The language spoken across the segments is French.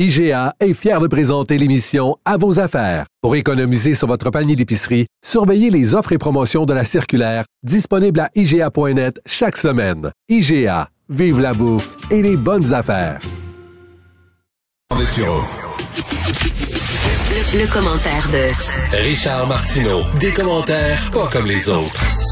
IGA est fier de présenter l'émission À vos affaires. Pour économiser sur votre panier d'épicerie, surveillez les offres et promotions de la circulaire disponible à IGA.net chaque semaine. IGA, vive la bouffe et les bonnes affaires. Le, le commentaire de Richard Martineau. Des commentaires pas comme les autres.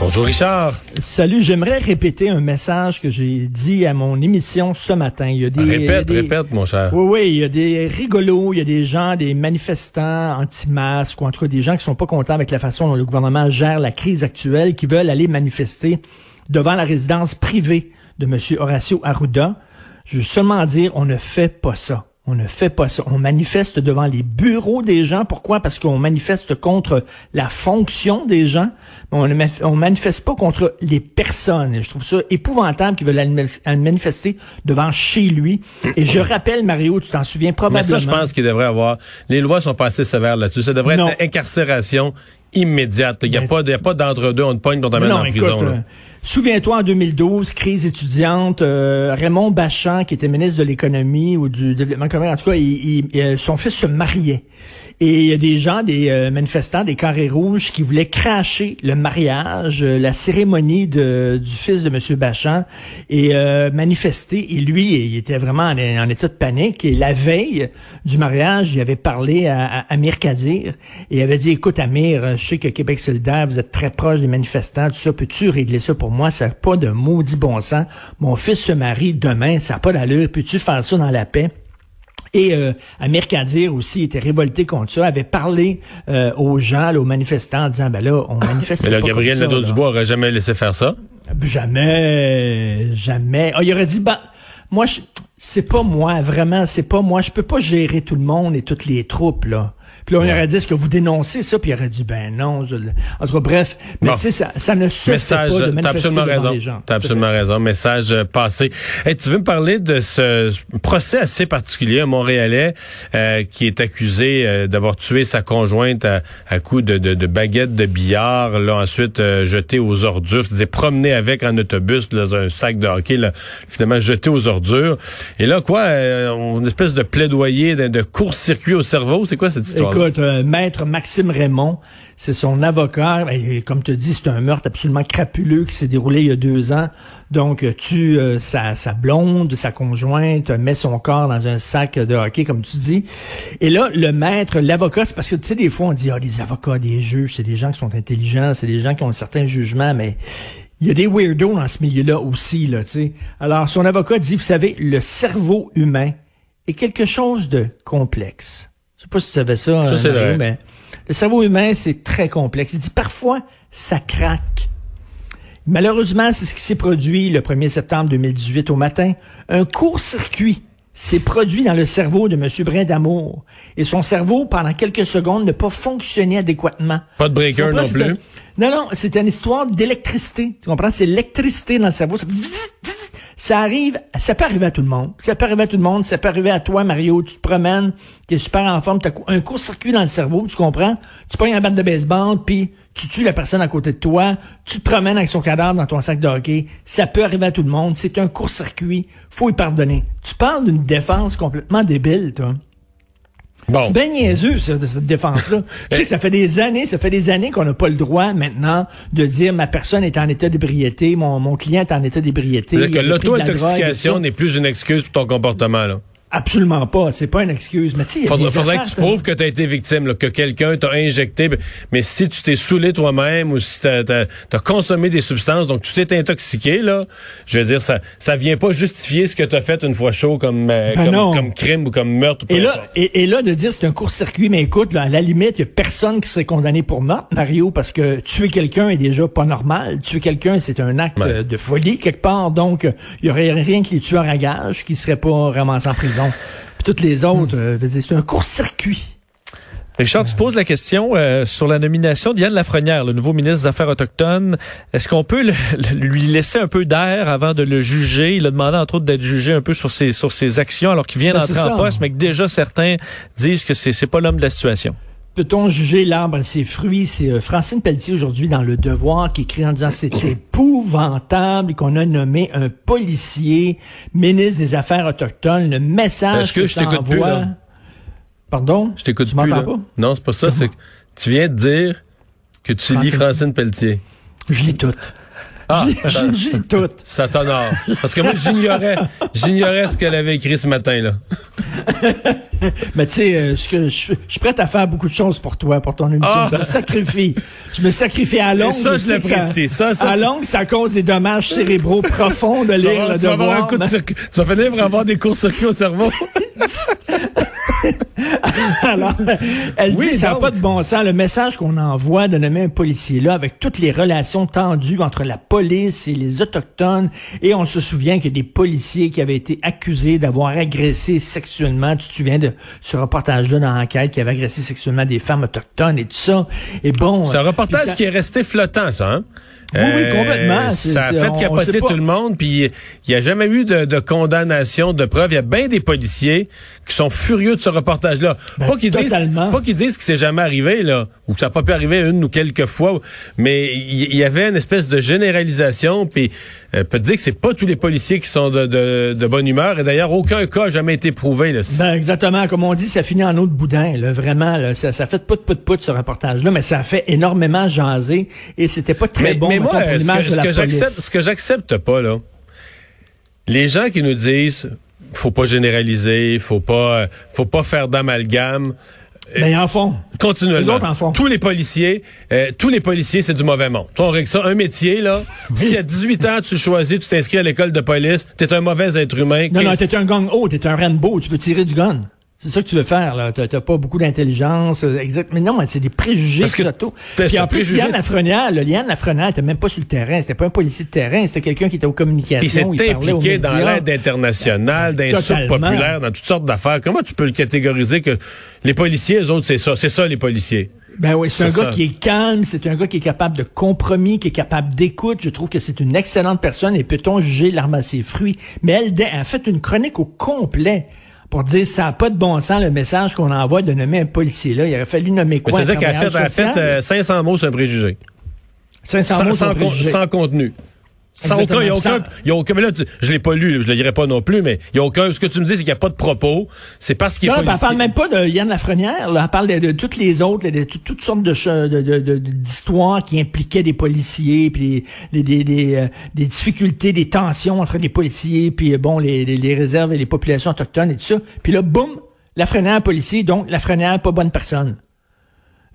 Bonjour Richard. Salut, j'aimerais répéter un message que j'ai dit à mon émission ce matin. Il y a des, répète, des- répète, mon cher. Oui, oui, il y a des rigolos, il y a des gens, des manifestants anti-masques, ou en tout cas des gens qui sont pas contents avec la façon dont le gouvernement gère la crise actuelle, qui veulent aller manifester devant la résidence privée de M. Horacio Arruda. Je veux seulement dire, on ne fait pas ça. On ne fait pas ça. On manifeste devant les bureaux des gens. Pourquoi? Parce qu'on manifeste contre la fonction des gens, mais on ne ma- on manifeste pas contre les personnes. Et je trouve ça épouvantable qu'ils veulent manifester devant chez lui. Et je rappelle, Mario, tu t'en souviens Mais probablement. ça, je pense qu'il devrait avoir. Les lois sont pas assez sévères là-dessus. Ça devrait Non. être incarcération immédiate. Il n'y a, Mais- a pas d'entre-deux. On te pogne pour t'amener Non, en écoute, prison. là. Souviens-toi en 2012, crise étudiante, euh, Raymond Bachand, qui était ministre de l'économie ou du développement économique, en tout cas, euh, son fils se mariait. Et il y a des gens, des euh, manifestants, des carrés rouges, qui voulaient cracher le mariage, euh, la cérémonie de, du fils de M. Bachand, et manifester. Et lui, il était vraiment en, état de panique. Et la veille du mariage, il avait parlé à, à Amir Kadir et avait dit, écoute Amir, je sais que Québec solidaire, vous êtes très proche des manifestants, tout ça, peux-tu régler ça pour moi? Ça n'a pas de maudit bon sens. Mon fils se marie demain, ça n'a pas d'allure. Peux-tu faire ça dans la paix? Et euh, Amir Kadir aussi était révolté contre ça, avait parlé euh, aux gens, là, aux manifestants, en disant, ben là, on manifeste Mais là, pas Gabriel. Nadeau-Dubois aurait jamais laissé faire ça? Jamais, jamais. Ah, il aurait dit, ben, moi, je- c'est pas moi, vraiment, c'est pas moi. Je peux pas gérer tout le monde et toutes les troupes, là. Puis là, on aurait dit, est-ce que vous dénoncez ça? Puis il aurait dit, ben non. Je... En tout cas, bref. Mais Bon. tu sais, ça, ça ne se Message, fait pas de t'as manifester absolument devant raison. les gens. T'as absolument raison. Message euh, passé. Hey, tu veux me parler de ce procès assez particulier, un Montréalais euh, qui est accusé euh, d'avoir tué sa conjointe à, à coups de, de, de baguettes de billard, là ensuite euh, jeté aux ordures, c'est-à-dire promené avec en autobus dans un sac de hockey, là, finalement jeté aux ordures. Et là, quoi, euh, une espèce de plaidoyer de, de court-circuit au cerveau, c'est quoi cette histoire Écoute, euh, maître Maxime Raymond, c'est son avocat. Et, comme tu dis, c'est un meurtre absolument crapuleux qui s'est déroulé il y a deux ans. Donc, euh, tue euh, sa, sa blonde, sa conjointe, met son corps dans un sac de hockey, comme tu dis. Et là, le maître, l'avocat, c'est parce que, tu sais, des fois, on dit, ah, les avocats, des juges, c'est des gens qui sont intelligents, c'est des gens qui ont un certain jugement, mais il y a des weirdos dans ce milieu-là aussi, là, tu sais. Alors, son avocat dit, vous savez, le cerveau humain est quelque chose de complexe. Je sais pas si tu savais ça, Ça, euh, c'est Mario, vrai. mais le cerveau humain, c'est très complexe. Il dit parfois, ça craque. Malheureusement, c'est ce qui s'est produit le 1er septembre 2018 au matin. Un court-circuit s'est produit dans le cerveau de M. Brindamour. Et son cerveau, pendant quelques secondes, n'a pas fonctionné adéquatement. Pas de breaker non plus. Non, non, c'est une histoire d'électricité. Tu comprends? C'est l'électricité dans le cerveau. Ça, ça arrive, ça peut arriver à tout le monde. Ça peut arriver à tout le monde. Ça peut arriver à toi, Mario. Tu te promènes, tu es super en forme, tu as un court-circuit dans le cerveau, tu comprends? Tu prends une batte de baseball, puis tu tues la personne à côté de toi. Tu te promènes avec son cadavre dans ton sac de hockey. Ça peut arriver à tout le monde. C'est un court-circuit. Faut y pardonner. Tu parles d'une défense complètement débile, toi. Bon. C'est bien niaiseux, ça, de cette défense-là. tu sais, ça fait des années, ça fait des années qu'on n'a pas le droit maintenant de dire ma personne est en état d'ébriété, mon, mon client est en état d'ébriété. Que l'auto-intoxication n'est plus une excuse pour ton comportement, là. Absolument pas. C'est pas une excuse. Mais tu Faudrait, faudrait que tu prouves que tu as été victime, là, que quelqu'un t'a injecté. Mais si tu t'es saoulé toi-même ou si tu as, consommé des substances, donc tu t'es intoxiqué, là, je veux dire, ça ça vient pas justifier ce que tu as fait une fois chaud comme, euh, Ben comme, crime ou comme meurtre. Et là, et, et là, de dire c'est un court-circuit, mais écoute, là, à la limite, il y a personne qui serait condamné pour meurtre, Mario, parce que tuer quelqu'un est déjà pas normal. Tuer quelqu'un, c'est un acte de folie, quelque part. Donc, il y aurait rien que les tueurs à gages qui seraient pas ramassés en prison. Puis toutes les autres, euh, c'est un court-circuit. Richard, tu poses la question euh, sur la nomination d'Yann Lafrenière, le nouveau ministre des Affaires autochtones. Est-ce qu'on peut le- le- lui laisser un peu d'air avant de le juger? Il a demandé, entre autres, d'être jugé un peu sur ses, sur ses actions alors qu'il vient Ben, d'entrer en poste, mais que déjà certains disent que c'est c'est pas l'homme de la situation. Peut-on juger l'arbre à ses fruits? C'est euh, Francine Pelletier aujourd'hui dans Le Devoir qui écrit en disant c'est épouvantable qu'on a nommé un policier ministre des Affaires autochtones. Le message Est-ce que que, je t'écoute plus, là? Pardon? Je t'écoute plus, là. pas? Non, c'est pas ça. C'est que tu viens de dire que tu lis Francine- Pelletier. Je lis tout. Ah, lis tout. ça t'honore. Parce que moi, j'ignorais, j'ignorais ce qu'elle avait écrit ce matin, là. Mais tu sais, euh, ce que je, je suis prête à faire beaucoup de choses pour toi, pour ton émission. Ah! Je me sacrifie. Je me sacrifie à longue. ça, je l'apprécie. Ça, ça, à longue, ça cause des dommages cérébraux profonds de lire le tu vas avoir devoir. un coup de circuit. Tu vas finir avoir des courts-circuits au cerveau. Alors, elle Oui, dit ça n'a pas de bon sens. Le message qu'on envoie de nommer un policier là, avec toutes les relations tendues entre la police et les autochtones, et on se souvient qu'il y a des policiers qui avaient été accusés d'avoir agressé sexuellement. Tu te souviens de ce reportage-là dans l'enquête qui avait agressé sexuellement des femmes autochtones et tout ça? Et bon, C'est un reportage ça- qui est resté flottant, ça, hein? Oui, oui, complètement. C'est- Ça a fait on- capoter tout le monde, puis il n'y a jamais eu de, de condamnation, de preuve. Il y a bien des policiers qui sont furieux de ce reportage-là. Ben, pas qu'ils disent, pas qu'ils disent que c'est jamais arrivé, là, ou que ça n'a pas pu arriver une ou quelques fois, mais il y, avait une espèce de généralisation, puis euh, peut dire que c'est pas tous les policiers qui sont de, de, de bonne humeur, et d'ailleurs, aucun cas n'a jamais été prouvé. Là. Ben, exactement. Comme on dit, ça finit en eau de boudin. Là, vraiment, là, ça, ça fait pout pout pout ce reportage-là, mais ça a fait énormément jaser et c'était pas très mais, bon mais mettons, moi, pour ce que, ce j'accepte, ce que j'accepte pas là, les gens qui nous disent, faut pas généraliser, faut pas, euh, faut pas faire d'amalgame. Mais en fond, Continuellement. Les autres en font. Tous les policiers, euh, tous les policiers, c'est du mauvais monde. Toi, on règle ça, un métier, là. Si à 18 ans, tu choisis, tu t'inscris à l'école de police, t'es un mauvais être humain. non, non, t'es un gang haut, t'es un Rambo, tu veux tirer du gun. C'est ça que tu veux faire, là. T'as t'as pas beaucoup d'intelligence, euh, exact. Mais non, mais c'est des préjugés Parce que Puis c'est en plus, préjugé. Liane Lafrenière, là, Liane Lafrenière était même pas sur le terrain. C'était pas un policier de terrain, c'était quelqu'un qui était aux communications. il s'est aux impliqué dans l'aide internationale, d'insultes Totalement. populaires, dans toutes sortes d'affaires. Comment tu peux le catégoriser que les policiers, eux autres, c'est ça. C'est ça, les policiers? Ben oui, c'est un C'est gars qui est calme, c'est un gars qui est capable de compromis, qui est capable d'écoute. Je trouve que c'est une excellente personne et peut-on juger l'arme à ses fruits? Mais elle, elle a fait une chronique au complet pour dire ça n'a pas de bon sens le message qu'on envoie de nommer un policier là. Il aurait fallu nommer quoi? C'est-à-dire qu'elle a fait, travailleur elle a fait social? euh, 500 mots sur un préjugé. 500 mots sans, sur sans, un con- préjugé. sans contenu. Sans aucun, il y a aucun, a mais là, tu- je l'ai pas lu, je le lirai pas non plus, mais il y a aucun, ce que tu me dis, c'est qu'il n'y a pas de propos. C'est parce qu'il est Non, ben, elle parle même pas de Yann Lafrenière, là. elle parle de, de toutes les autres, là, de, tout- toutes sortes de d'histoires qui impliquaient des policiers, puis des, des, des, euh, des difficultés, des tensions entre les policiers, puis euh, bon, les, les, les réserves et les populations autochtones et tout ça. Puis là, boum, Lafrenière policier, donc Lafrenière pas bonne personne.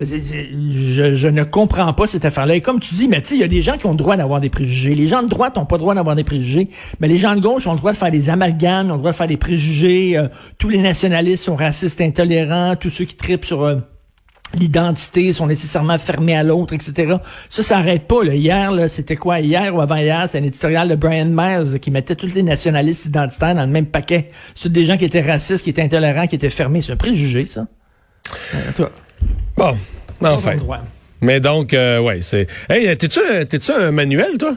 Je, ne comprends pas cette affaire-là. Et comme tu dis, mais tu il y a des gens qui ont le droit d'avoir des préjugés. Les gens de droite n'ont pas le droit d'avoir des préjugés, mais les gens de gauche ont le droit de faire des amalgames, ont le droit de faire des préjugés. euh, tous les nationalistes sont racistes, intolérants. Tous ceux qui tripent sur euh, l'identité sont nécessairement fermés à l'autre, etc. Ça, ça arrête pas. Là. Hier, là, c'était quoi? Hier ou avant-hier, c'est un éditorial de Brian Myers qui mettait tous les nationalistes identitaires dans le même paquet. C'est des gens qui étaient racistes, qui étaient intolérants, qui étaient fermés. C'est un préjugé, ça. Euh, Bon, enfin. Mais donc, euh, ouais, c'est. Hey, t'es-tu, un- t'es-tu un manuel, toi?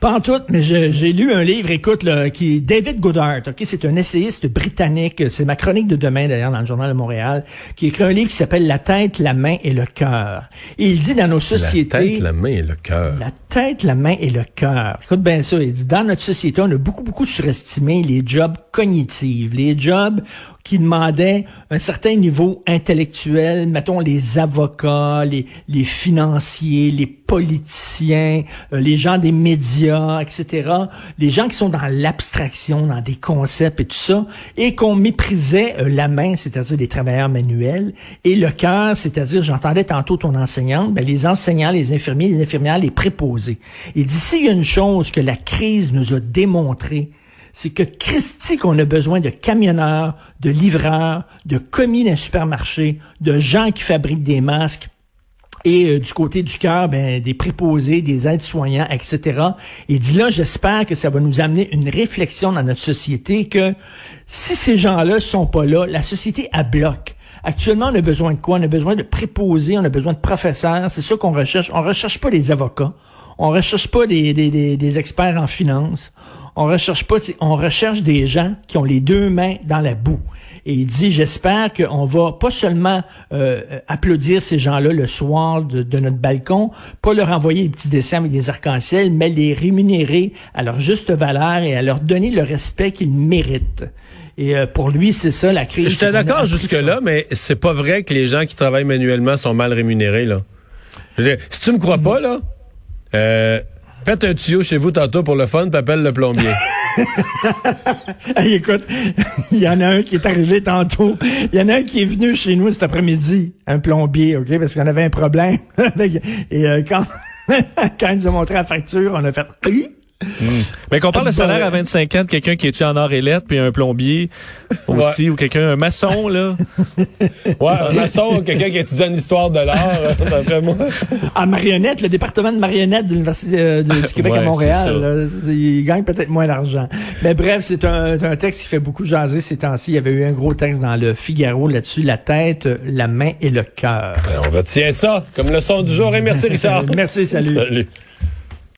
Pas en tout, mais je- j'ai lu un livre, écoute, là, qui est David Goddard, ok, c'est un essayiste britannique, c'est ma chronique de demain d'ailleurs dans le journal de Montréal, qui écrit un livre qui s'appelle La tête, la main et le cœur. Et il dit dans nos sociétés, La tête, la main et le cœur. Tête, la main et le cœur. Écoute bien ça, il dit, dans notre société, on a beaucoup, beaucoup surestimé les jobs cognitifs, les jobs qui demandaient un certain niveau intellectuel, mettons les avocats, les, les financiers, les politiciens, euh, les gens des médias, etc. Les gens qui sont dans l'abstraction, dans des concepts et tout ça, et qu'on méprisait euh, la main, c'est-à-dire les travailleurs manuels, et le cœur, c'est-à-dire, j'entendais tantôt ton enseignante, ben, les enseignants, les infirmiers, les infirmières, les préposés. Et d'ici, il y a une chose que la crise nous a démontré, c'est que Christy qu'on a besoin de camionneurs, de livreurs, de commis d'un supermarché, de gens qui fabriquent des masques, et euh, du côté du cœur, ben, des préposés, des aides-soignants, etc. Et dit là, j'espère que ça va nous amener une réflexion dans notre société que si ces gens-là sont pas là, la société à bloc. Actuellement, on a besoin de quoi? On a besoin de préposés, on a besoin de professeurs. C'est ça qu'on recherche. On recherche pas des avocats. On recherche pas des, des, des, des experts en finance. on recherche pas, on recherche des gens qui ont les deux mains dans la boue. Et il dit, j'espère qu'on va pas seulement euh, applaudir ces gens-là le soir de, notre balcon, pas leur envoyer des petits dessins avec des arcs-en-ciel, mais les rémunérer à leur juste valeur et à leur donner le respect qu'ils méritent. Et euh, pour lui, c'est ça la crise. J'étais d'accord jusque-là, mais c'est pas vrai que les gens qui travaillent manuellement sont mal rémunérés. là. si tu me crois pas, là, euh, faites un tuyau chez vous tantôt pour le fun, puis appelle le plombier. hey, écoute, il y en a un qui est arrivé tantôt. Il y en a un qui est venu chez nous cet après-midi, un plombier, OK, parce qu'on avait un problème. Et euh, quand, quand il nous a montré la facture, on a fait Mais qu'on parle de salaire à 25 ans de quelqu'un qui est en or et lettres, puis un plombier aussi, ou quelqu'un, un maçon, là? ouais, un maçon, quelqu'un qui étudie en histoire de l'art, d'après moi. À Marionnette, le département de Marionnette de l'Université euh, du Québec à Montréal, il gagne peut-être moins d'argent. Mais bref, c'est un, un, texte qui fait beaucoup jaser ces temps-ci. Il y avait eu un gros texte dans le Figaro là-dessus, la tête, la main et le cœur. Ben, on retient ça comme leçon du jour. Et merci, Richard. merci, salut. Salut.